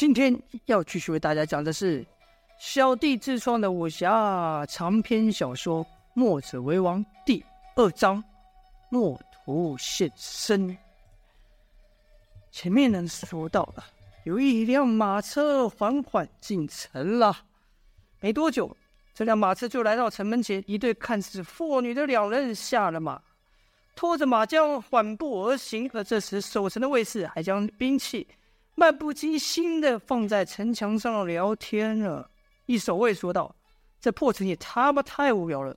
今天要继续为大家讲的是小弟自创的武侠长篇小说《墨者为王》第二章《墨图现身》。前面呢说到了，有一辆马车缓缓进城了，没多久，这辆马车就来到城门前，一对看似妇女的两人下了马，拖着马将缓步而行。而这时，守城的卫士还将兵器。漫不经心的放在城墙上聊天了。一守卫说道：“这破城也他妈太无聊了，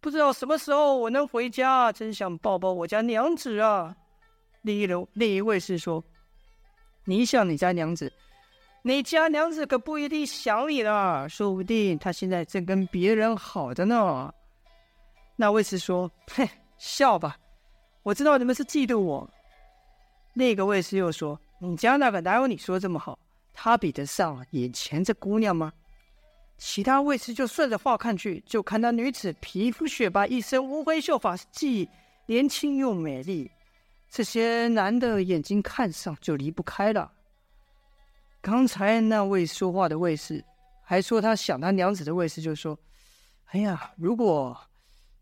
不知道什么时候我能回家，真想抱抱我家娘子啊。”另一楼另一卫士说：“你想你家娘子，你家娘子可不一定想你了，说不定她现在正跟别人好着呢。”那卫士说：“嘿，笑吧，我知道你们是嫉妒我。”那个卫士又说。你家那个哪有你说这么好？他比得上眼前这姑娘吗？其他卫士就顺着话看去，就看那女子皮肤雪白，一身乌黑秀发，既年轻又美丽。这些男的眼睛看上就离不开了。刚才那位说话的卫士还说他想他娘子的卫士就说：“哎呀，如果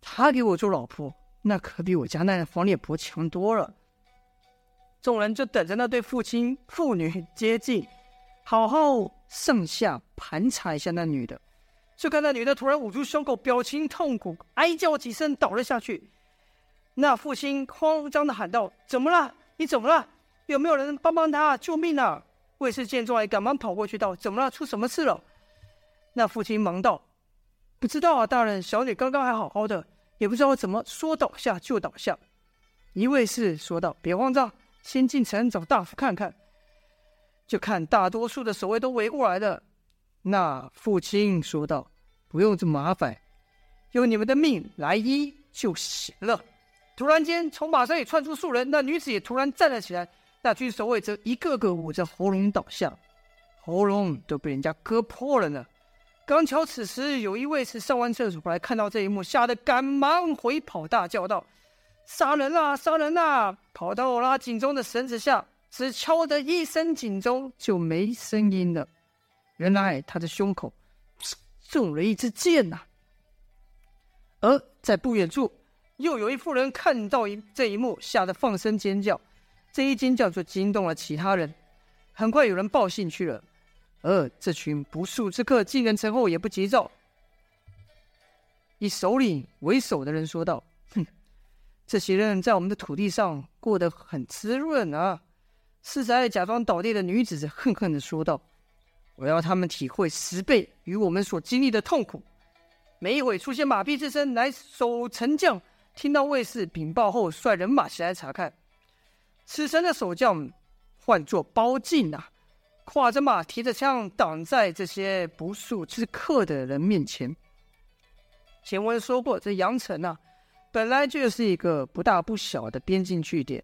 他给我做老婆，那可比我家那黄脸婆强多了。”众人就等着那对父亲父女接近，好好上下盘查一下那女的。就看那女的突然捂住胸口，表情痛苦，哀叫几声，倒了下去。那父亲慌张的喊道：“怎么了？你怎么了？有没有人帮帮他？救命啊！”卫士见状，也赶忙跑过去道：“怎么了？出什么事了？”那父亲忙道：“不知道啊，大人，小女刚刚还好好的，也不知道怎么说倒下就倒下。”一位士说道：“别慌张。”先进城找大夫看看，就看大多数的守卫都围过来了。那父亲说道：“不用这么麻烦，用你们的命来医就行了。”突然间，从马上也窜出数人，那女子也突然站了起来。那群守卫则一个个捂着喉咙倒下，喉咙都被人家割破了呢。刚巧此时有一位是上完厕所回来，看到这一幕，吓得赶忙回跑，大叫道。杀人啦！杀人啦！跑到我拉警钟的绳子下，只敲的一声警钟就没声音了。原来他的胸口中了一支箭呐、而在不远处，又有一妇人看到一这一幕，吓得放声尖叫。这一尖叫就惊动了其他人，很快有人报信去了。而这群不速之客进了城后也不急躁。以首领为首的人说道：“哼。”这些人在我们的土地上过得很滋润啊！是在假装倒地的女子恨恨地说道：“我要他们体会十倍于我们所经历的痛苦。”没一会，出现马匹之声，来守城将听到卫士禀报后，率人马前来查看。此城的守将唤作包进呐，跨着马，提着枪，挡在这些不速之客的人面前。前文说过，这阳城呐。本来就是一个不大不小的边境据点，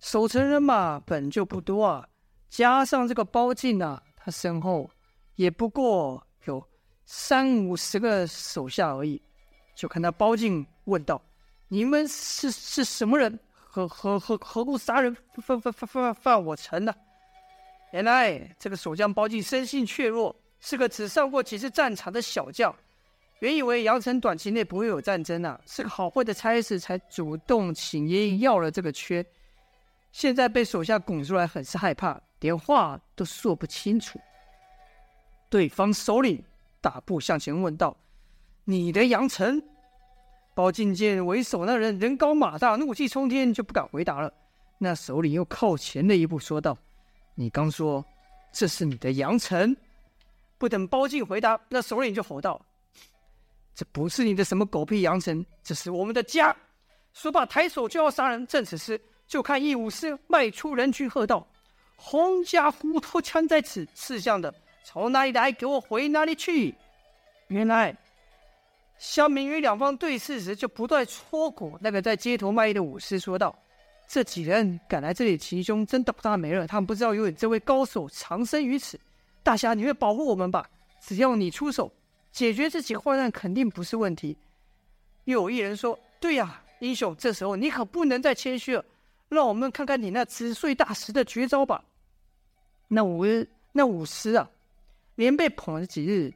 守城人马本就不多啊，加上这个包进啊，他身后也不过有三五十个手下而已。就看他包进问道：“你们是是什么人？何何何何故杀人犯犯犯犯犯我城呢？”原来这个守将包进生性怯弱，是个只上过几次战场的小将。原以为阳城短期内不会有战争啊，是个好会的差事，才主动请爷爷要了这个缺。现在被手下拱出来，很是害怕，连话都说不清楚。对方首领大步向前问道：“你的阳城？”包进见为首那人人高马大，怒气冲天，就不敢回答了。那首领又靠前了一步，说道：“你刚说这是你的阳城？”不等包进回答，那首领就吼道。这不是你的什么狗屁阳城，这是我们的家！说罢，抬手就要杀人。正此时，就看一武士迈出人群，喝道：“洪家虎头枪在此，识相的从哪里来，给我回哪里去！”原来，乡民与两方对视时，就不断戳鼓。那个在街头卖艺的武士说道：“这几人赶来这里袭击，真倒大霉了。他们不知道有你这位高手藏身于此。大侠，你会保护我们吧？只要你出手。”解决这几个患难肯定不是问题。又有一人说：“对呀，英雄，这时候你可不能再谦虚了，让我们看看你那纸碎大石的绝招吧。”那武那武师啊，连被捧了几日，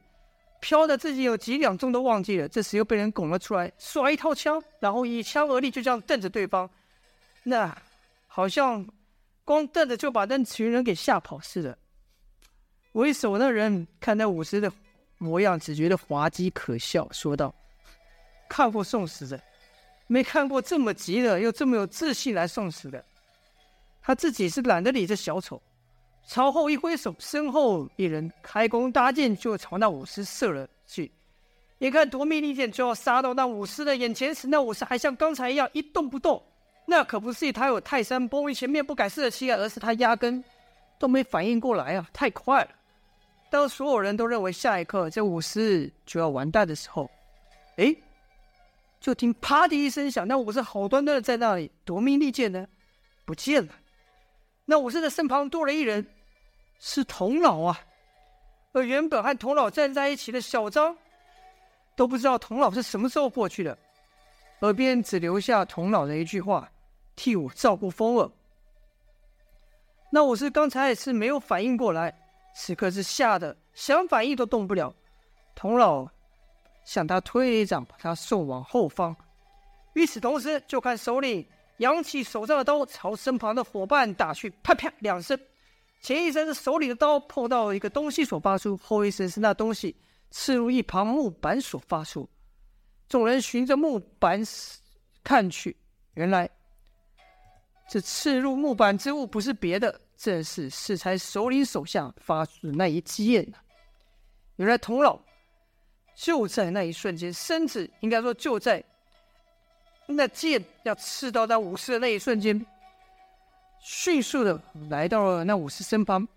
飘的自己有几两重都忘记了。这时又被人拱了出来，耍一套枪，然后以枪而立，就这样瞪着对方，那好像光瞪着就把那群人给吓跑似的。为首那人看那武师的模样，只觉得滑稽可笑，说道：“看过送死的，没看过这么急的又这么有自信来送死的。他自己是懒得理这小丑。”朝后一挥手，身后一人开弓搭箭，就朝那武士射了去。眼看夺命利箭就要杀到那武士的眼前时，那武士还像刚才一样一动不动。那可不是他有泰山崩于前面不改色的气概，而是他压根都没反应过来啊！太快了。当所有人都认为下一刻这武士就要完蛋的时候，哎，就听啪的一声响，那武士好端端的在那里，夺命利剑呢，不见了。那武师的身旁多了一人。是童老啊，而原本和童老站在一起的小张，都不知道童老是什么时候过去的，耳边只留下童老的一句话：“替我照顾风儿。”那我是刚才是没有反应过来，此刻是吓得想反应都动不了。童老向他推了一掌，把他送往后方。与此同时，就看首领扬起手上的刀，朝身旁的伙伴打去，啪啪两声。前一声是手里的刀碰到一个东西所发出，后一声是那东西刺入一旁木板所发出。众人循着木板看去，原来这刺入木板之物不是别的，正是适才首领手下发出的那一箭。原来童老就在那一瞬间，身子应该说就在那剑要刺到那武士的那一瞬间。迅速的来到了那武士身旁，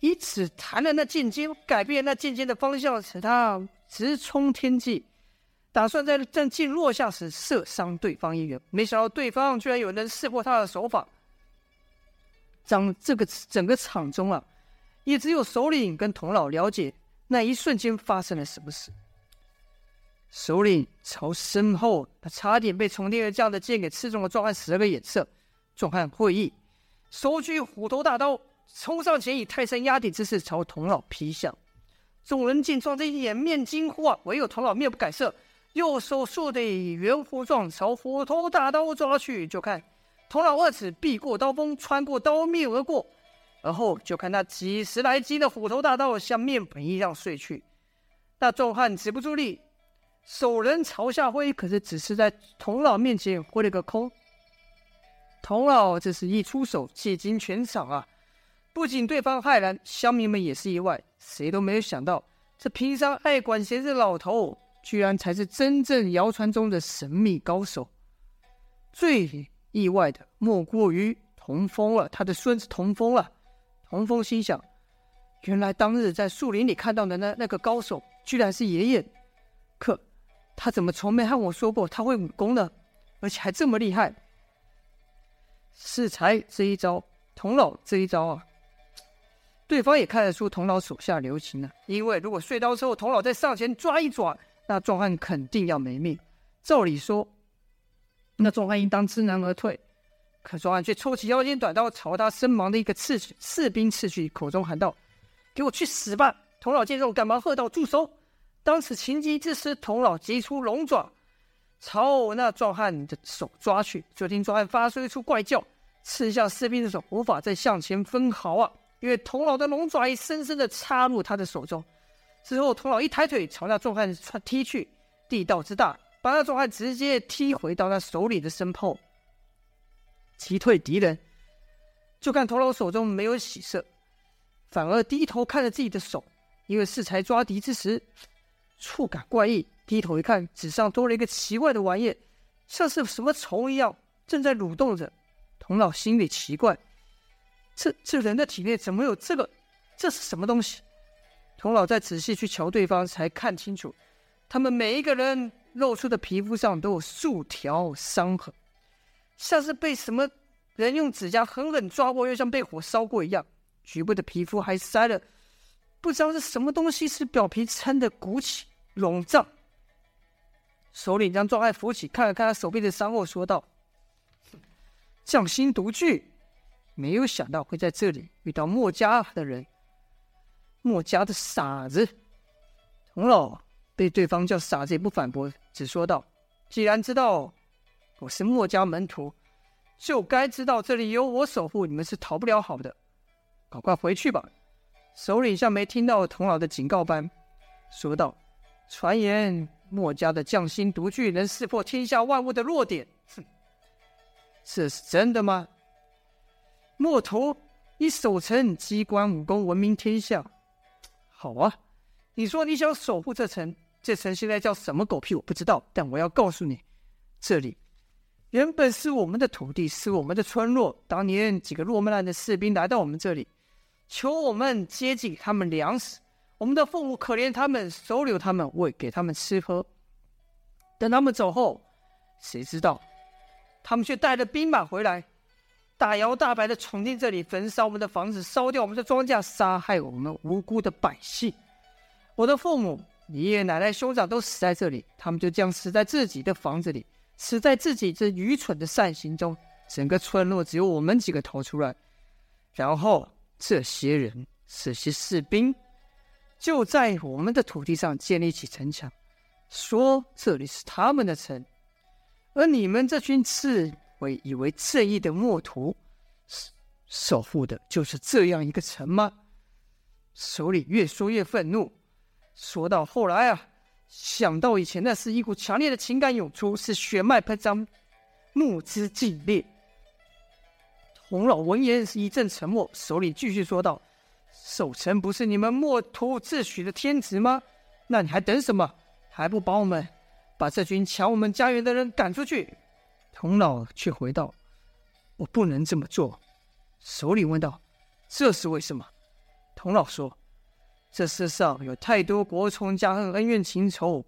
以此弹了那剑尖，改变那剑尖的方向，使他直冲天际，打算在这剑落下时射伤对方一人。没想到对方居然有人识破他的手法。将这个整个场中啊，也只有首领跟童老了解那一瞬间发生了什么事。首领朝身后，他差点被从天而降的剑给刺中了，壮汉使了个眼色，壮汉会意。手举虎头大刀，冲上前以泰山压顶之势朝童老劈向。众人见状，这掩面惊呼啊！唯有童老面不改色，右手竖的圆弧状朝虎头大刀抓去。就看童老二尺避过刀锋，穿过刀面而过，而后就看那几十来斤的虎头大刀像面粉一样碎去。那壮汉止不住力，手仍朝下挥，可是只是在童老面前挥了个空。童老这是一出手，气惊全场啊！不仅对方骇然，乡民们也是意外，谁都没有想到，这平常爱管闲事的老头，居然才是真正谣传中的神秘高手。最意外的莫过于童风了，他的孙子童风了。童风心想：原来当日在树林里看到的那那个高手，居然是爷爷。可他怎么从没和我说过他会武功呢？而且还这么厉害？适才这一招，童老这一招啊，对方也看得出童老手下留情了。因为如果碎刀之后，童老再上前抓一抓，那壮汉肯定要没命。照理说，那壮汉应当知难而退，可壮汉却抽起腰间短刀，朝他身旁的一个刺士兵刺去，口中喊道：“给我去死吧！”童老见状，赶忙喝道：“住手！”当此情急之时，童老急出龙爪。朝那壮汉的手抓去，就听壮汉发出一出怪叫，刺向士兵的手无法再向前分毫啊！因为童老的龙爪已深深的插入他的手中。之后，童老一抬腿朝那壮汉踢去，地道之大，把那壮汉直接踢回到他手里的身后，击退敌人。就看童老手中没有喜色，反而低头看着自己的手，因为适才抓敌之时，触感怪异。低头一看，纸上多了一个奇怪的玩意，像是什么虫一样，正在蠕动着。童老心里奇怪：这这人的体内怎么有这个？这是什么东西？童老再仔细去瞧对方，才看清楚，他们每一个人露出的皮肤上都有数条伤痕，像是被什么人用指甲狠狠抓过，又像被火烧过一样。局部的皮肤还塞了不知道是什么东西，使表皮撑得鼓起肿胀。首领将壮汉扶起，看了看他手臂的伤后，说道：“匠心独具，没有想到会在这里遇到墨家的人。墨家的傻子。童老被对方叫傻子，也不反驳，只说道：“既然知道我是墨家门徒，就该知道这里有我守护，你们是逃不了好的。赶快回去吧。”首领像没听到童老的警告般说道：“传言墨家的匠心独具，能识破天下万物的弱点。哼，这是真的吗？墨屠以守城机关武功闻名天下。好啊。”你说你想守护这城，这城现在叫什么狗屁我不知道，但我要告诉你，这里原本是我们的土地，是我们的村落。当年几个落难的士兵来到我们这里，求我们接济他们粮食，我们的父母可怜他们，收留他们，喂给他们吃喝。等他们走后，谁知道他们却带着兵马回来，大摇大摆的闯进这里，焚烧我们的房子，烧掉我们的庄稼，杀害我们无辜的百姓。我的父母、爷爷奶奶、兄长都死在这里，他们就这样死在自己的房子里，死在自己这愚蠢的善行中。整个村落只有我们几个逃出来，然后这些人、这些士兵就在我们的土地上建立起城墙，说这里是他们的城。而你们这群刺猬以为正义的墨屠，守护的就是这样一个城吗？首领越说越愤怒。说到后来啊，想到以前那是一股强烈的情感涌出，是血脉喷张，目之尽裂。童老闻言是一阵沉默，首领继续说道：“守城不是你们墨屠自诩的天职吗？那你还等什么？还不把我们把这群抢我们家园的人赶出去？”童老却回道：“我不能这么做。”首领问道：“这是为什么？”童老说。这世上有太多国仇家恨、恩怨情仇，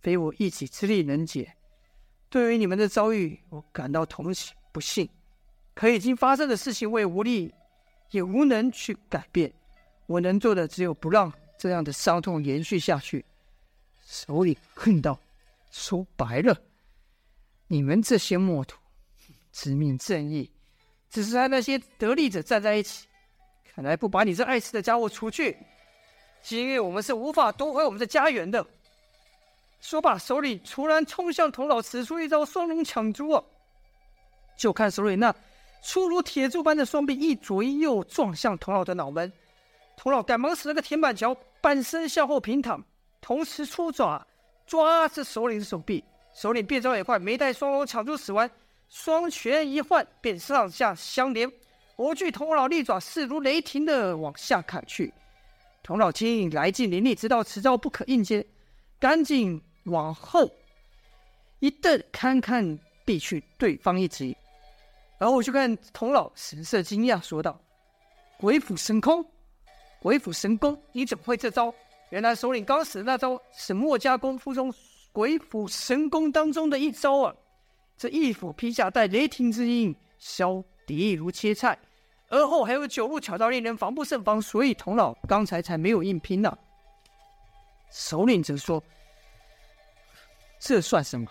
非我一己之力能解。对于你们的遭遇，我感到同情不幸。可已经发生的事情，我也无力也无能去改变。我能做的，只有不让这样的伤痛延续下去。首领恨道：“说白了，你们这些墨屠，执命正义，只是和那些得利者站在一起。看来不把你这碍事的家伙除去。”今日我们是无法夺回我们的家园的。说罢，首领突然冲向童老，使出一招双龙抢珠啊！就看首领那粗如铁柱般的双臂一左一右撞向童老的脑门。童老赶忙使了个铁板桥，半身向后平躺，同时出爪抓着首领的手臂。首领变招也快，没待双龙抢珠使完，双拳一换，便上下相连，我巨童老利爪势如雷霆的往下砍去。童老亲来劲凌厉，知道此招不可应接，赶紧往后一蹬，堪堪避去对方一击。然后我就看童老神色惊讶，说道：“鬼斧神工，鬼斧神工，你怎么会这招？原来首领刚使的那招是墨家功夫中鬼斧神工当中的一招啊！这一斧劈下，带雷霆之音，削敌如切菜。”而后还有九路巧招，令人防不胜防，所以童老刚才才没有硬拼呢、首领则说：“这算什么？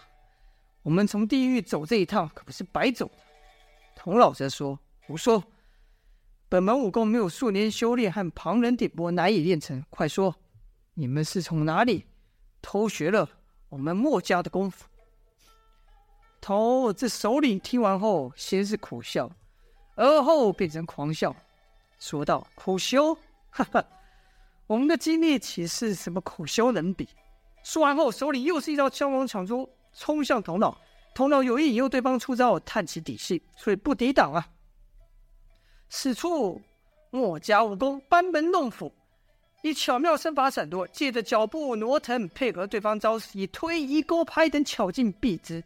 我们从地狱走这一趟可不是白走的。”童老则说：“胡说！本门武功没有数年修炼和旁人点拨难以练成。快说，你们是从哪里偷学了我们墨家的功夫？”头这首领听完后，先是苦笑。而后变成狂笑，说道：“苦修，哈哈，我们的经历岂是什么苦修能比？”说完后，手里又是一招双龙抢珠，冲向头脑。头脑有意引诱对方出招，探其底细，所以不抵挡啊。此处墨家武功班门弄斧，以巧妙身法闪躲，借着脚步挪腾，配合对方招式，以推移、勾拍等巧劲避之。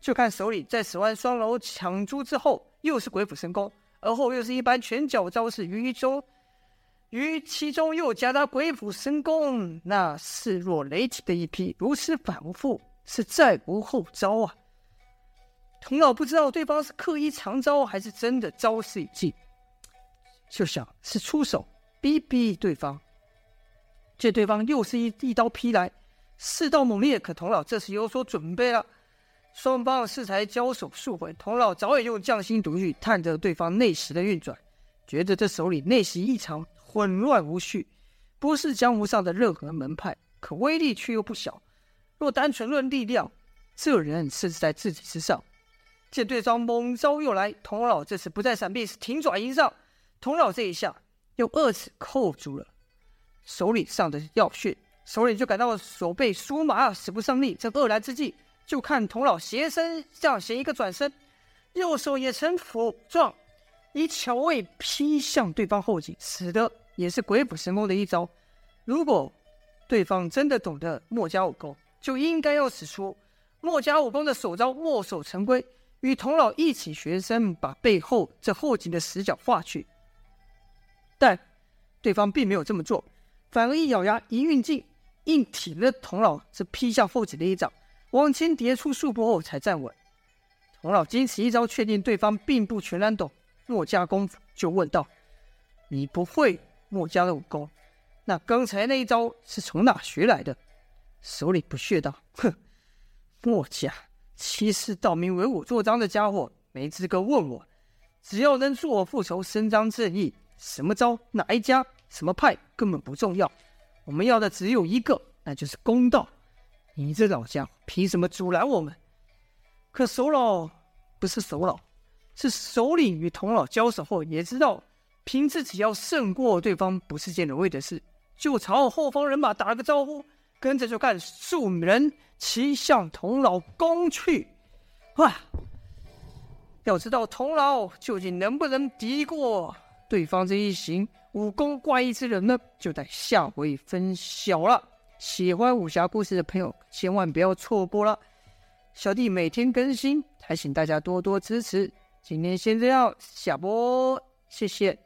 就看首领在使完双龙抢珠之后。又是鬼斧神工，而后又是一般拳脚招式，于中于其中又夹杂鬼斧神工，那势若雷霆的一劈，如此反复，是再无后招啊！童老不知道对方是刻意藏招，还是真的招式已尽，就想是出手逼逼对方。见对方又是一一刀劈来，势道猛烈，可童老这时有所准备了。双方适才交手数回，童老早已用匠心独具探着对方内实的运转，觉得这手里内息异常，混乱无序，不是江湖上的任何门派，可威力却又不小。若单纯论力量，这人甚至在自己之上。见对方猛招又来，童老这次不再闪避，是挺爪迎上。童老这一下用二指扣住了首领上的要穴，首领就感到手背酥麻，使不上力。这愕然之际，就看童老斜身向前一个转身，右手也成斧状，以巧位劈向对方后颈，使得也是鬼斧神工的一招。如果对方真的懂得墨家武功，就应该要使出墨家武功的首招“墨守成规”，与童老一起学生把背后这后颈的死角划去。但对方并没有这么做，反而一咬牙一运劲，硬挺了童老这劈向后颈的一掌，往前跌出数步后才站稳。童老经此一招，确定对方并不全然懂墨家功夫，就问道：“你不会墨家的武功？那刚才那一招是从哪学来的？”首领不屑道：“哼，墨家欺世盗名、唯我作章的家伙，没资格问我。只要能助我复仇、伸张正义，什么招、哪一家、什么派根本不重要。我们要的只有一个，那就是公道。你这老家伙，凭什么阻拦我们？”可首老不是首老，是首领与童老交手后也知道，凭自己要胜过对方不是件容易的事，就朝后方人马打了个招呼。跟着就看数人齐向童老攻去，哇！要知道童老究竟能不能敌过对方这一行武功怪异之人呢？就待下回分晓了。喜欢武侠故事的朋友千万不要错过了，小弟每天更新，还请大家多多支持。今天先这样，下播，谢谢。